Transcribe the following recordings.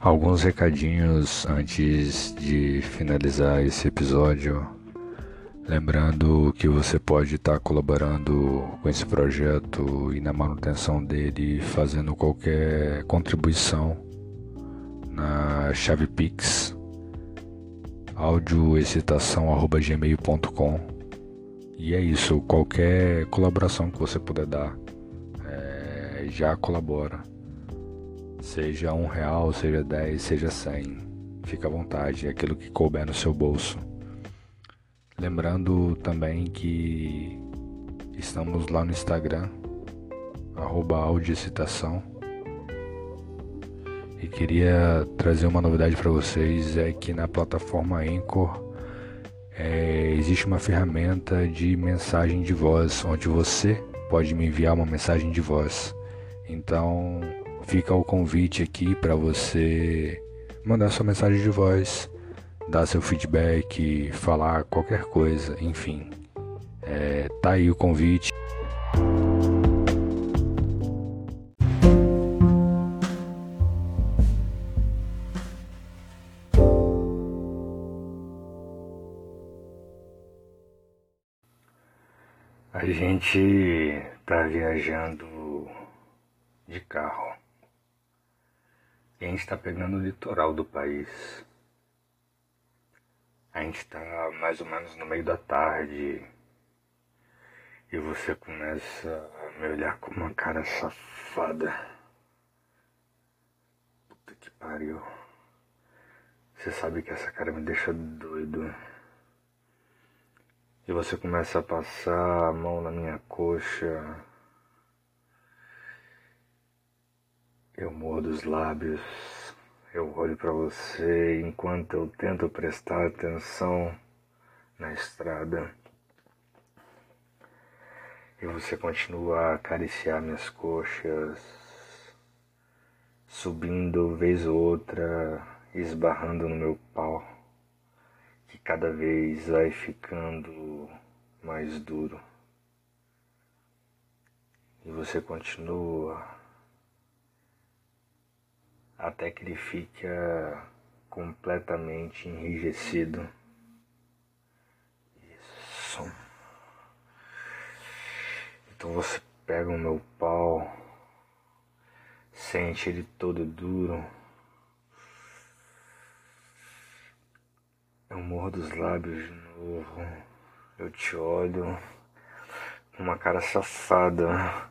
Alguns recadinhos antes de finalizar esse episódio. Lembrando que você pode estar colaborando com esse projeto e na manutenção dele, fazendo qualquer contribuição na chave Pix audioexcitação.gmail.com E é isso, qualquer colaboração que você puder dar é, já colabora. Seja um real, seja dez, seja cem. Fica à vontade, é aquilo que couber no seu bolso. Lembrando também que estamos lá no Instagram, arroba audiocitação. E queria trazer uma novidade para vocês, é que na plataforma Anchor é, existe uma ferramenta de mensagem de voz, onde você pode me enviar uma mensagem de voz. Então fica o convite aqui para você mandar sua mensagem de voz dar seu feedback, falar qualquer coisa, enfim. É, tá aí o convite. A gente tá viajando de carro. E a gente tá pegando o litoral do país. A gente tá mais ou menos no meio da tarde e você começa a me olhar com uma cara safada. Puta que pariu. Você sabe que essa cara me deixa doido. E você começa a passar a mão na minha coxa. Eu mordo os lábios. Eu olho para você enquanto eu tento prestar atenção na estrada. E você continua a acariciar minhas coxas, subindo vez ou outra, esbarrando no meu pau, que cada vez vai ficando mais duro. E você continua até que ele fica completamente enrijecido. Isso. Então você pega o meu pau, sente ele todo duro. Eu morro dos lábios de novo. Eu te olho com uma cara safada.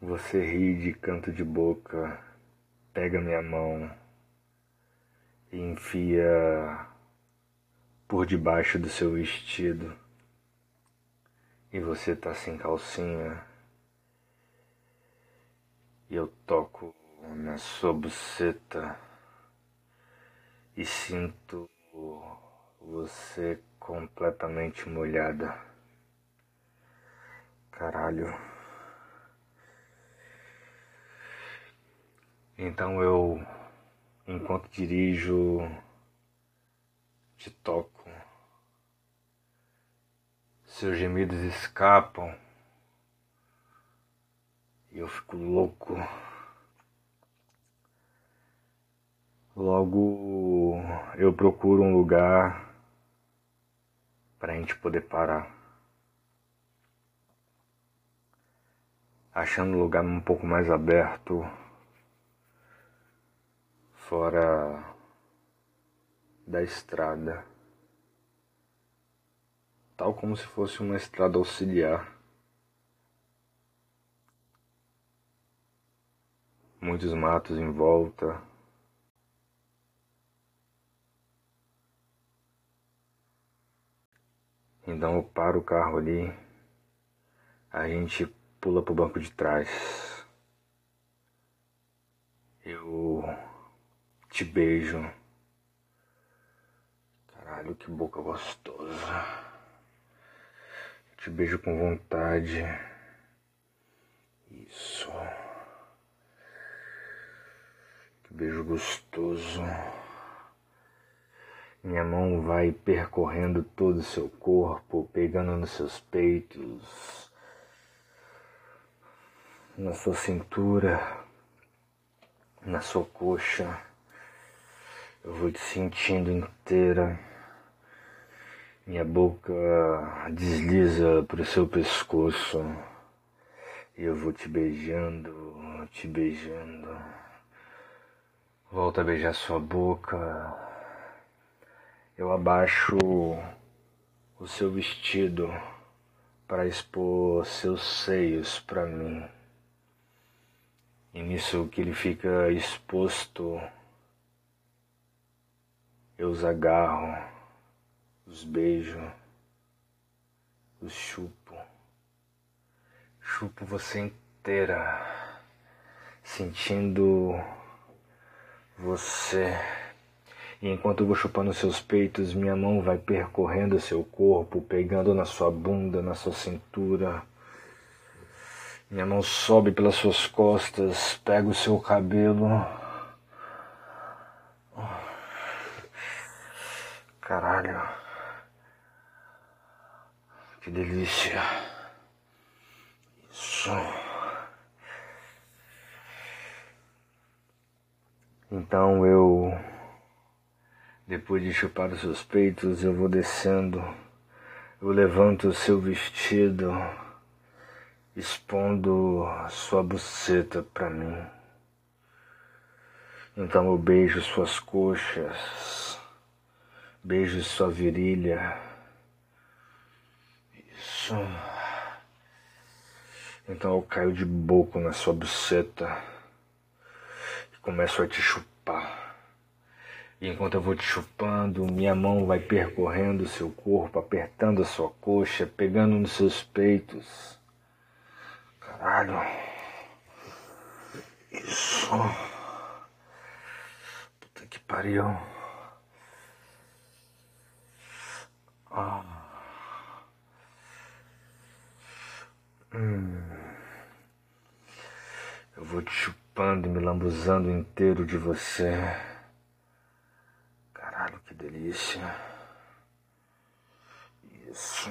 Você ri de canto de boca, pega minha mão e enfia por debaixo do seu vestido. E você tá sem calcinha. E eu toco na sua buceta e sinto você completamente molhada. Caralho. Então eu, enquanto dirijo, te toco. Seus gemidos escapam e eu fico louco. Logo eu procuro um lugar para a gente poder parar. Achando um lugar um pouco mais aberto fora da estrada, tal como se fosse uma estrada auxiliar. Muitos matos em volta. Então eu paro o carro ali, a gente pula pro banco de trás. Eu te beijo. Caralho, que boca gostosa. Te beijo com vontade. Isso. Que beijo gostoso. Minha mão vai percorrendo todo o seu corpo, pegando nos seus peitos, na sua cintura na sua coxa. Eu vou te sentindo inteira. Minha boca desliza para o seu pescoço. E eu vou te beijando, te beijando. Volta a beijar sua boca. Eu abaixo o seu vestido para expor seus seios para mim. E nisso que ele fica exposto, eu os agarro, os beijo, os chupo, chupo você inteira, sentindo você. E enquanto eu vou chupando seus peitos, minha mão vai percorrendo seu corpo, pegando na sua bunda, na sua cintura. Minha mão sobe pelas suas costas, pega o seu cabelo. Caralho. Que delícia. Isso. Então eu depois de chupar os seus peitos, eu vou descendo. Eu levanto o seu vestido, expondo sua buceta para mim. Então eu beijo suas coxas, beijo sua virilha. Isso. Então eu caio de boca na sua buceta e começo a te chupar. E enquanto eu vou te chupando, minha mão vai percorrendo seu corpo, apertando a sua coxa, pegando nos seus peitos. Caralho. Isso. Puta que pariu. Ah. Hum. Eu vou te chupando e me lambuzando inteiro de você. Caralho, que delícia. Isso.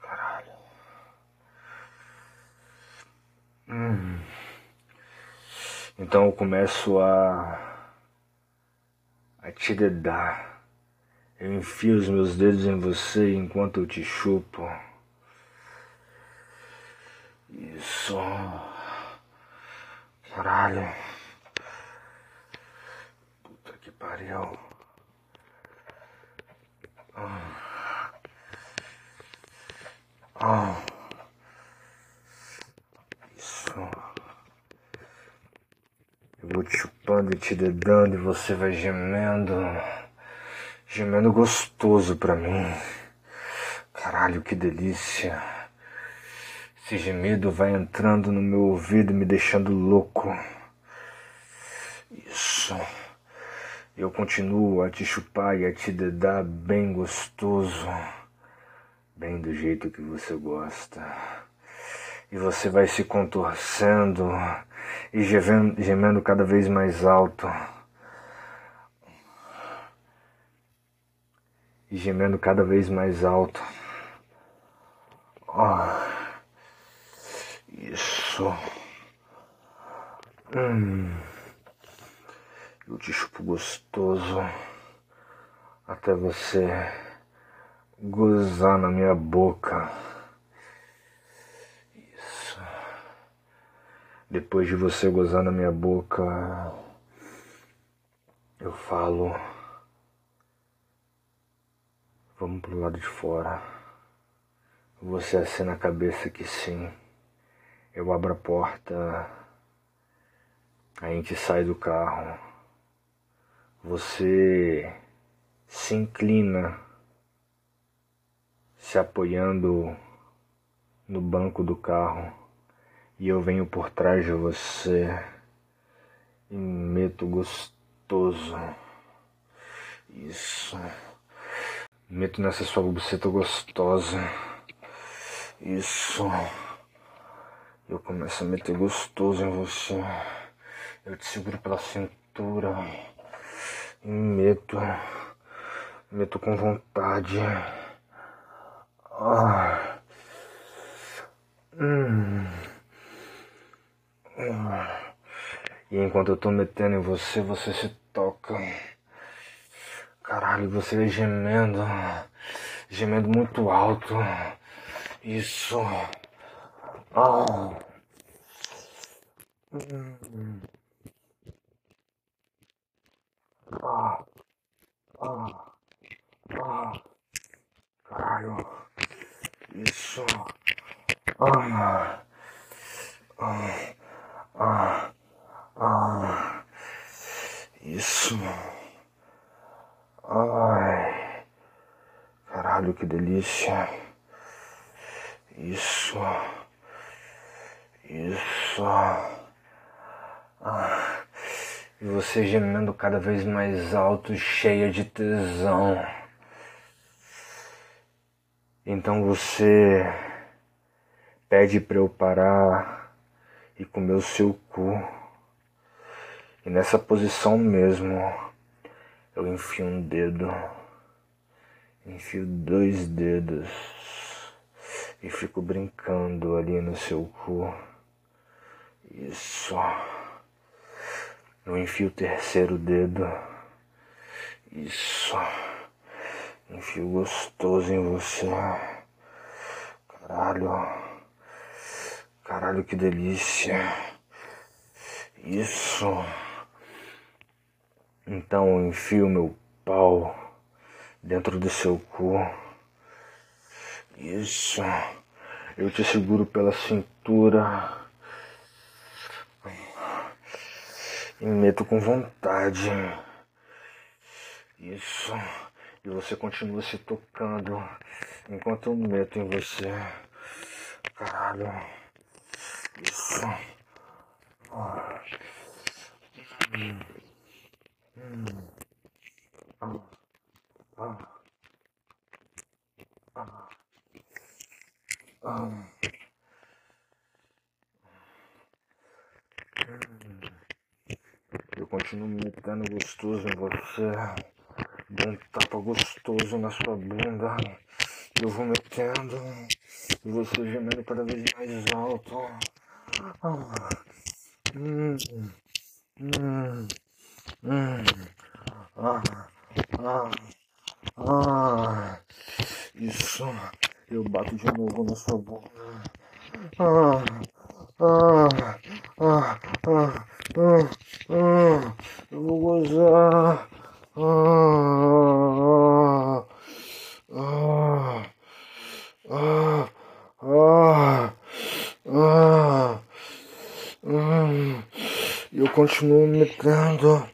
Caralho. Hum. Então eu começo a. a te dedar. Eu enfio os meus dedos em você enquanto eu te chupo. Isso. Caralho pariu. Ah. Ah. Isso. Eu vou te chupando e te dedando e você vai gemendo. Gemendo gostoso pra mim. Caralho, que delícia. Esse gemido vai entrando no meu ouvido, me deixando louco. Isso. Eu continuo a te chupar e a te dedar bem gostoso, bem do jeito que você gosta. E você vai se contorcendo e gemendo cada vez mais alto. E gemendo cada vez mais alto. Oh, isso. Hum. Eu te chupo gostoso até você gozar na minha boca. Isso. Depois de você gozar na minha boca, eu falo. Vamos pro lado de fora. Você acena a cabeça que sim. Eu abro a porta. A gente sai do carro. Você se inclina, se apoiando no banco do carro, e eu venho por trás de você e meto gostoso. Isso. Meto nessa sua buceta gostosa. Isso. Eu começo a meter gostoso em você. Eu te seguro pela cintura medo, medo com vontade. Ah. Hum. E enquanto eu tô metendo em você, você se toca. Caralho, você vai gemendo. Gemendo muito alto. Isso. Ah. Ah. Ah. Ah. Caralho. Isso. Ah. Ah. Ah. Ah. Isso. Ai. Caralho, que delícia. Isso. Isso. Ah. E você gemendo cada vez mais alto, cheia de tesão. Então você pede para eu parar e comer o seu cu. E nessa posição mesmo, eu enfio um dedo, enfio dois dedos e fico brincando ali no seu cu. Isso. Eu enfio o terceiro dedo. Isso. Enfio gostoso em você. Caralho. Caralho, que delícia. Isso. Então enfio meu pau dentro do seu cu. Isso. Eu te seguro pela cintura. E meto com vontade. Isso. E você continua se tocando enquanto eu meto em você. Caralho. Isso. Ah. Hum. Hum. Ah. Ah. Ah. Ah. Eu continuo me metendo gostoso em você. Dou um tapa gostoso na sua bunda. Eu vou metendo. E você gemendo cada vez mais alto. Ah. Hum. Hum. Ah. Ah. Ah. Isso. Eu bato de novo na sua. Ah, ah, ah, ah, ah, ah, eu vou gozar. Ah, ah, ah, ah, ah, ah, eu continuo metendo.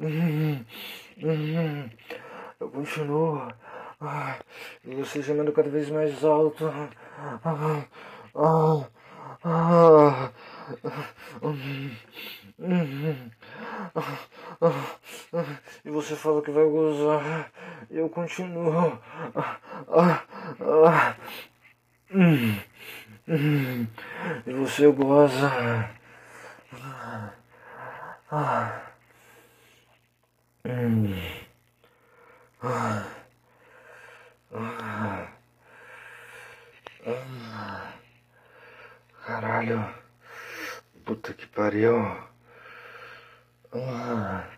Hum, hum, eu continuo. E você gemendo cada vez mais alto. E você fala que vai gozar. E eu continuo. E você goza. Ah. Hum. Ah. Ah, ah, caralho. Puta que pariu. Ah,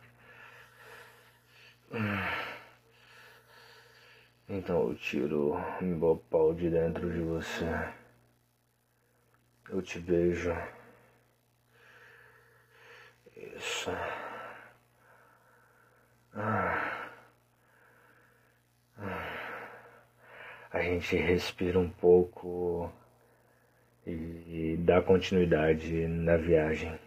então eu tiro meu pau de dentro de você. Eu te beijo. A gente respira um pouco e dá continuidade na viagem.